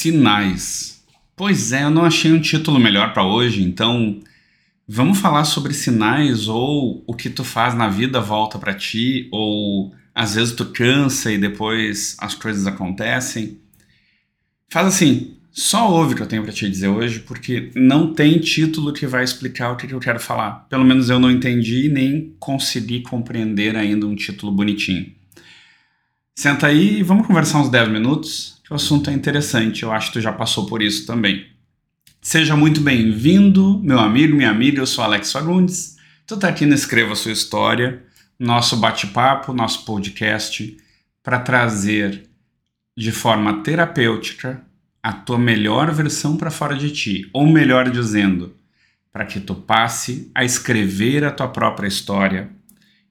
Sinais. Pois é, eu não achei um título melhor para hoje, então vamos falar sobre sinais ou o que tu faz na vida volta para ti ou às vezes tu cansa e depois as coisas acontecem. Faz assim, só ouve o que eu tenho para te dizer hoje, porque não tem título que vai explicar o que eu quero falar. Pelo menos eu não entendi nem consegui compreender ainda um título bonitinho. Senta aí e vamos conversar uns 10 minutos que o assunto é interessante, eu acho que tu já passou por isso também. Seja muito bem-vindo, meu amigo, minha amiga, eu sou Alex Fagundes. Tu tá aqui no Escreva Sua História, nosso bate-papo, nosso podcast, para trazer de forma terapêutica a tua melhor versão para fora de ti, ou melhor dizendo, para que tu passe a escrever a tua própria história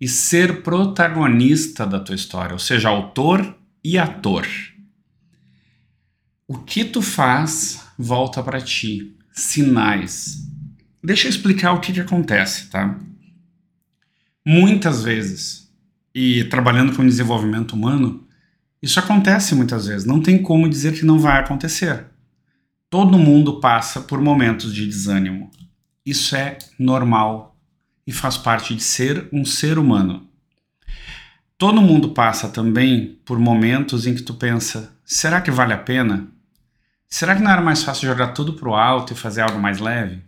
e ser protagonista da tua história, ou seja, autor e ator. O que tu faz volta para ti. Sinais. Deixa eu explicar o que, que acontece, tá? Muitas vezes, e trabalhando com desenvolvimento humano, isso acontece muitas vezes. Não tem como dizer que não vai acontecer. Todo mundo passa por momentos de desânimo. Isso é normal e faz parte de ser um ser humano. Todo mundo passa também por momentos em que tu pensa: será que vale a pena? Será que não era mais fácil jogar tudo pro alto e fazer algo mais leve?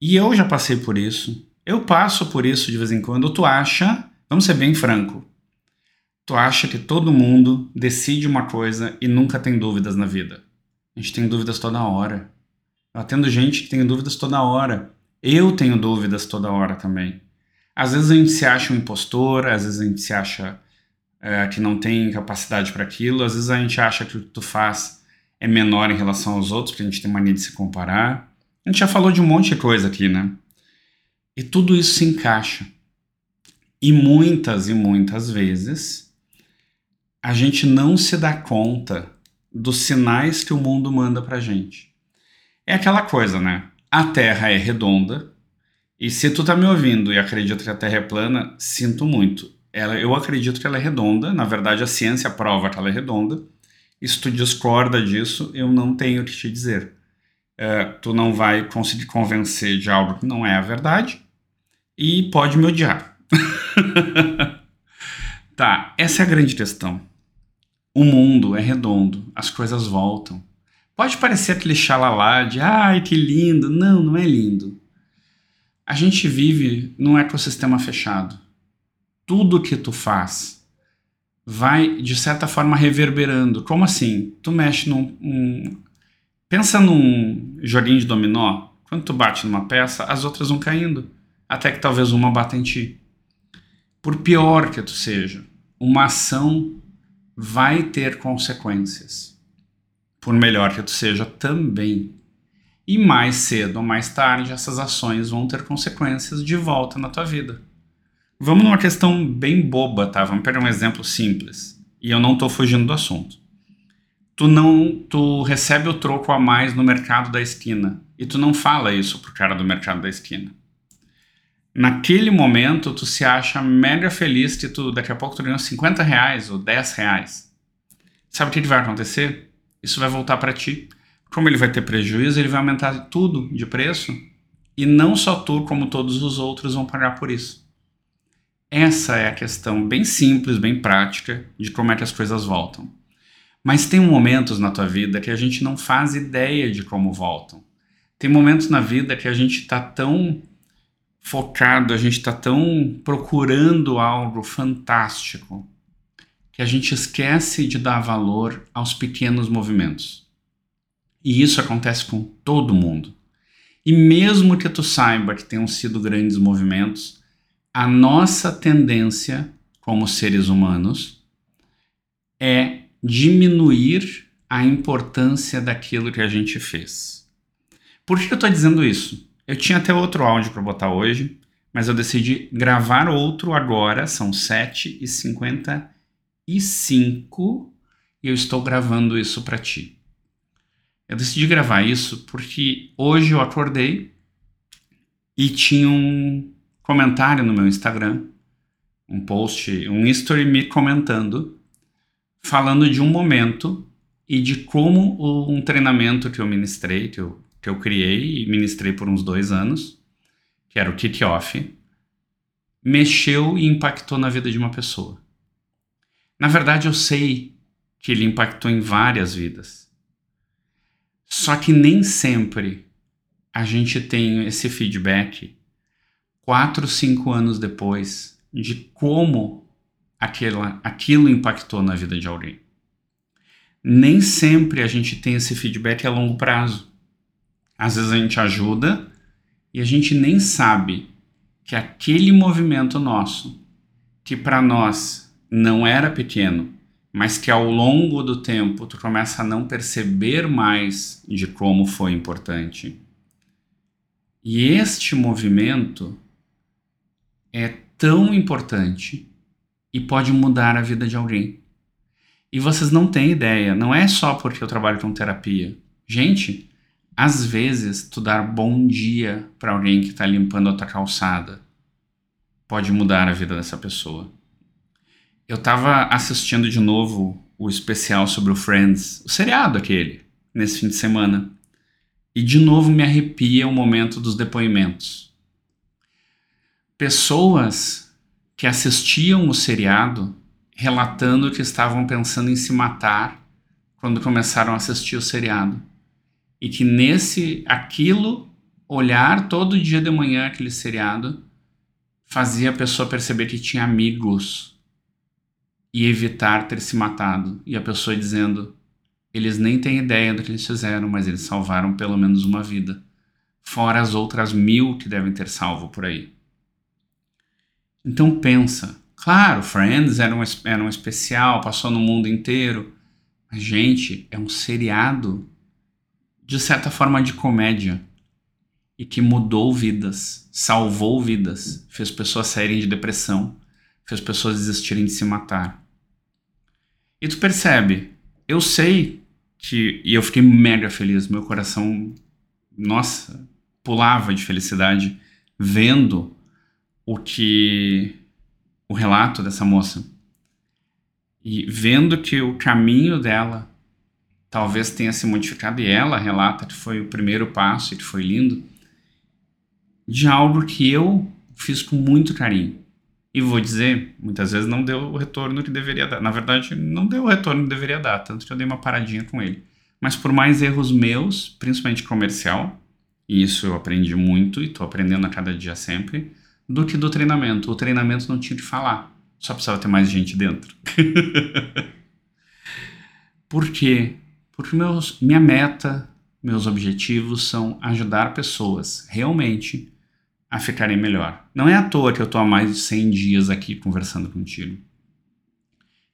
E eu já passei por isso. Eu passo por isso de vez em quando. Tu acha, vamos ser bem franco, tu acha que todo mundo decide uma coisa e nunca tem dúvidas na vida. A gente tem dúvidas toda hora. Eu atendo gente que tem dúvidas toda hora. Eu tenho dúvidas toda hora também. Às vezes a gente se acha um impostor, às vezes a gente se acha é, que não tem capacidade para aquilo, às vezes a gente acha que o que tu faz é menor em relação aos outros, porque a gente tem mania de se comparar. A gente já falou de um monte de coisa aqui, né? E tudo isso se encaixa. E muitas e muitas vezes a gente não se dá conta dos sinais que o mundo manda pra gente. É aquela coisa, né? A Terra é redonda, e se tu tá me ouvindo e acredita que a Terra é plana, sinto muito. Ela, eu acredito que ela é redonda, na verdade a ciência prova que ela é redonda, e se tu discorda disso, eu não tenho o que te dizer. É, tu não vai conseguir convencer de algo que não é a verdade e pode me odiar. tá, essa é a grande questão. O mundo é redondo, as coisas voltam. Pode parecer aquele xalalá de ai que lindo. Não, não é lindo. A gente vive num ecossistema fechado. Tudo que tu faz vai, de certa forma, reverberando. Como assim? Tu mexe num. Um... Pensa num joguinho de dominó. Quando tu bate numa peça, as outras vão caindo. Até que talvez uma bata em ti. Por pior que tu seja, uma ação vai ter consequências. Por melhor que tu seja também. E mais cedo ou mais tarde, essas ações vão ter consequências de volta na tua vida. Vamos numa questão bem boba, tá? Vamos pegar um exemplo simples. E eu não estou fugindo do assunto. Tu não, tu recebe o troco a mais no mercado da esquina e tu não fala isso pro cara do mercado da esquina. Naquele momento, tu se acha mega feliz que tu, daqui a pouco tu ganhou 50 reais ou 10 reais. Sabe o que, que vai acontecer? Isso vai voltar para ti. Como ele vai ter prejuízo, ele vai aumentar tudo de preço e não só tu, como todos os outros vão pagar por isso. Essa é a questão bem simples, bem prática de como é que as coisas voltam. Mas tem momentos na tua vida que a gente não faz ideia de como voltam. Tem momentos na vida que a gente está tão focado, a gente está tão procurando algo fantástico que a gente esquece de dar valor aos pequenos movimentos. E isso acontece com todo mundo. E mesmo que tu saiba que tenham sido grandes movimentos, a nossa tendência como seres humanos é diminuir a importância daquilo que a gente fez. Por que eu estou dizendo isso? Eu tinha até outro áudio para botar hoje, mas eu decidi gravar outro agora, são 7h55 e eu estou gravando isso para ti. Eu decidi gravar isso porque hoje eu acordei e tinha um, comentário no meu Instagram, um post, um history me comentando, falando de um momento e de como um treinamento que eu ministrei, que eu, que eu criei e ministrei por uns dois anos, que era o Kick-Off, mexeu e impactou na vida de uma pessoa. Na verdade, eu sei que ele impactou em várias vidas. Só que nem sempre a gente tem esse feedback quatro, cinco anos depois de como aquela, aquilo impactou na vida de alguém. Nem sempre a gente tem esse feedback a longo prazo. Às vezes a gente ajuda e a gente nem sabe que aquele movimento nosso, que para nós não era pequeno, mas que ao longo do tempo tu começa a não perceber mais de como foi importante. E este movimento é tão importante e pode mudar a vida de alguém. E vocês não têm ideia, não é só porque eu trabalho com terapia. Gente, às vezes tu dar bom dia para alguém que está limpando a tua calçada pode mudar a vida dessa pessoa. Eu estava assistindo de novo o especial sobre o Friends, o seriado aquele, nesse fim de semana. E de novo me arrepia o momento dos depoimentos. Pessoas que assistiam o seriado relatando que estavam pensando em se matar quando começaram a assistir o seriado. E que nesse aquilo olhar todo dia de manhã aquele seriado fazia a pessoa perceber que tinha amigos e evitar ter se matado. E a pessoa dizendo: eles nem têm ideia do que eles fizeram, mas eles salvaram pelo menos uma vida, fora as outras mil que devem ter salvo por aí. Então pensa, claro, Friends era um, era um especial, passou no mundo inteiro, mas gente, é um seriado de certa forma de comédia e que mudou vidas, salvou vidas, fez pessoas saírem de depressão, fez pessoas desistirem de se matar. E tu percebe, eu sei que e eu fiquei mega feliz, meu coração, nossa, pulava de felicidade vendo o que o relato dessa moça e vendo que o caminho dela talvez tenha se modificado e ela relata que foi o primeiro passo e que foi lindo de algo que eu fiz com muito carinho. E vou dizer, muitas vezes não deu o retorno que deveria dar. Na verdade, não deu o retorno que deveria dar, tanto que eu dei uma paradinha com ele. Mas por mais erros meus, principalmente comercial, e isso eu aprendi muito e estou aprendendo a cada dia sempre, do que do treinamento. O treinamento não tinha que falar, só precisava ter mais gente dentro. Por quê? Porque meus, minha meta, meus objetivos são ajudar pessoas realmente a ficarem melhor. Não é à toa que eu estou há mais de 100 dias aqui conversando contigo.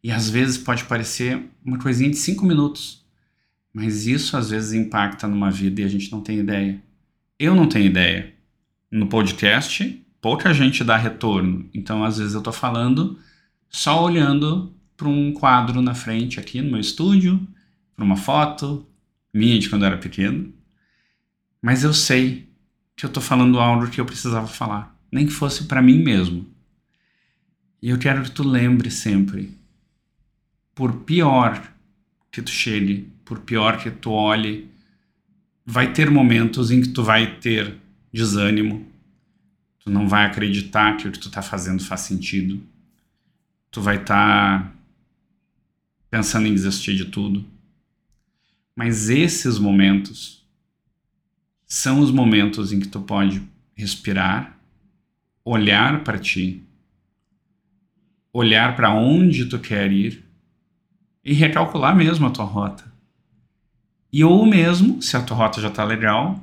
E às vezes pode parecer uma coisinha de 5 minutos, mas isso às vezes impacta numa vida e a gente não tem ideia. Eu não tenho ideia. No podcast, pouca gente dá retorno. Então, às vezes, eu estou falando só olhando para um quadro na frente aqui no meu estúdio, para uma foto minha de quando eu era pequeno. Mas eu sei que eu estou falando algo que eu precisava falar, nem que fosse para mim mesmo. E eu quero que tu lembre sempre, por pior que tu chegue, por pior que tu olhe, vai ter momentos em que tu vai ter desânimo, Tu não vai acreditar que o que tu tá fazendo faz sentido. Tu vai estar tá pensando em desistir de tudo. Mas esses momentos são os momentos em que tu pode respirar, olhar para ti, olhar para onde tu quer ir e recalcular mesmo a tua rota. E ou mesmo, se a tua rota já está legal,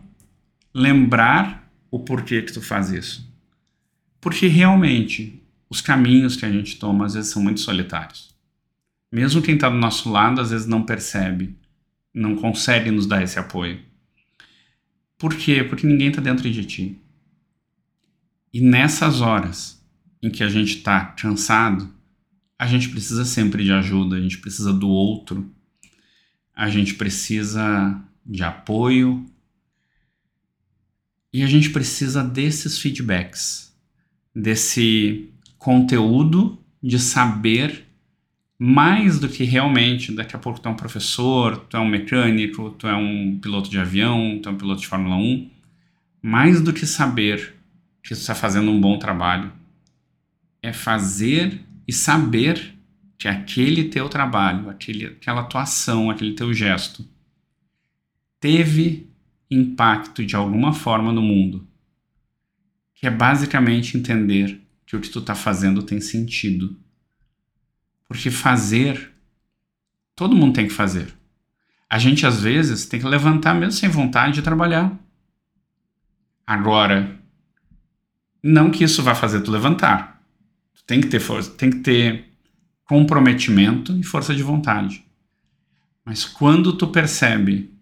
lembrar o porquê que tu faz isso. Porque realmente os caminhos que a gente toma às vezes são muito solitários. Mesmo quem está do nosso lado às vezes não percebe, não consegue nos dar esse apoio. Por quê? Porque ninguém está dentro de ti. E nessas horas em que a gente está cansado, a gente precisa sempre de ajuda, a gente precisa do outro, a gente precisa de apoio e a gente precisa desses feedbacks desse conteúdo de saber mais do que realmente, daqui a pouco tu é um professor, tu é um mecânico, tu é um piloto de avião, tu é um piloto de Fórmula 1, mais do que saber que tu está fazendo um bom trabalho, é fazer e saber que aquele teu trabalho, aquele, aquela atuação, aquele teu gesto teve impacto de alguma forma no mundo, que é basicamente entender que o que tu está fazendo tem sentido porque fazer, todo mundo tem que fazer. A gente às vezes tem que levantar mesmo sem vontade de trabalhar. Agora, não que isso vá fazer tu levantar. Tu tem que ter força, tem que ter comprometimento e força de vontade. Mas quando tu percebe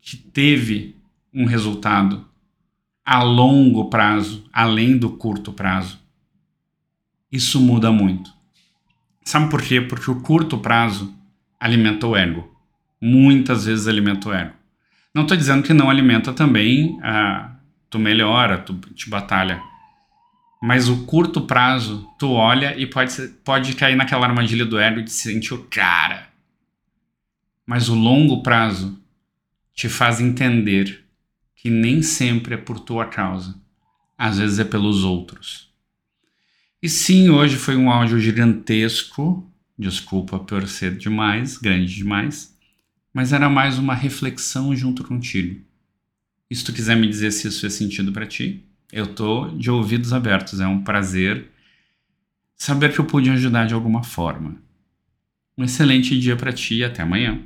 que teve um resultado a longo prazo, além do curto prazo, isso muda muito. Sabe por quê? Porque o curto prazo alimenta o ego. Muitas vezes alimenta o ego. Não estou dizendo que não alimenta também, ah, tu melhora, tu te batalha. Mas o curto prazo, tu olha e pode, pode cair naquela armadilha do ego de se sentir o cara. Mas o longo prazo te faz entender que nem sempre é por tua causa. Às vezes é pelos outros. E sim, hoje foi um áudio gigantesco. Desculpa por ser demais, grande demais. Mas era mais uma reflexão junto contigo. E se tu quiser me dizer se isso fez sentido para ti, eu tô de ouvidos abertos. É um prazer saber que eu pude ajudar de alguma forma. Um excelente dia para ti e até amanhã.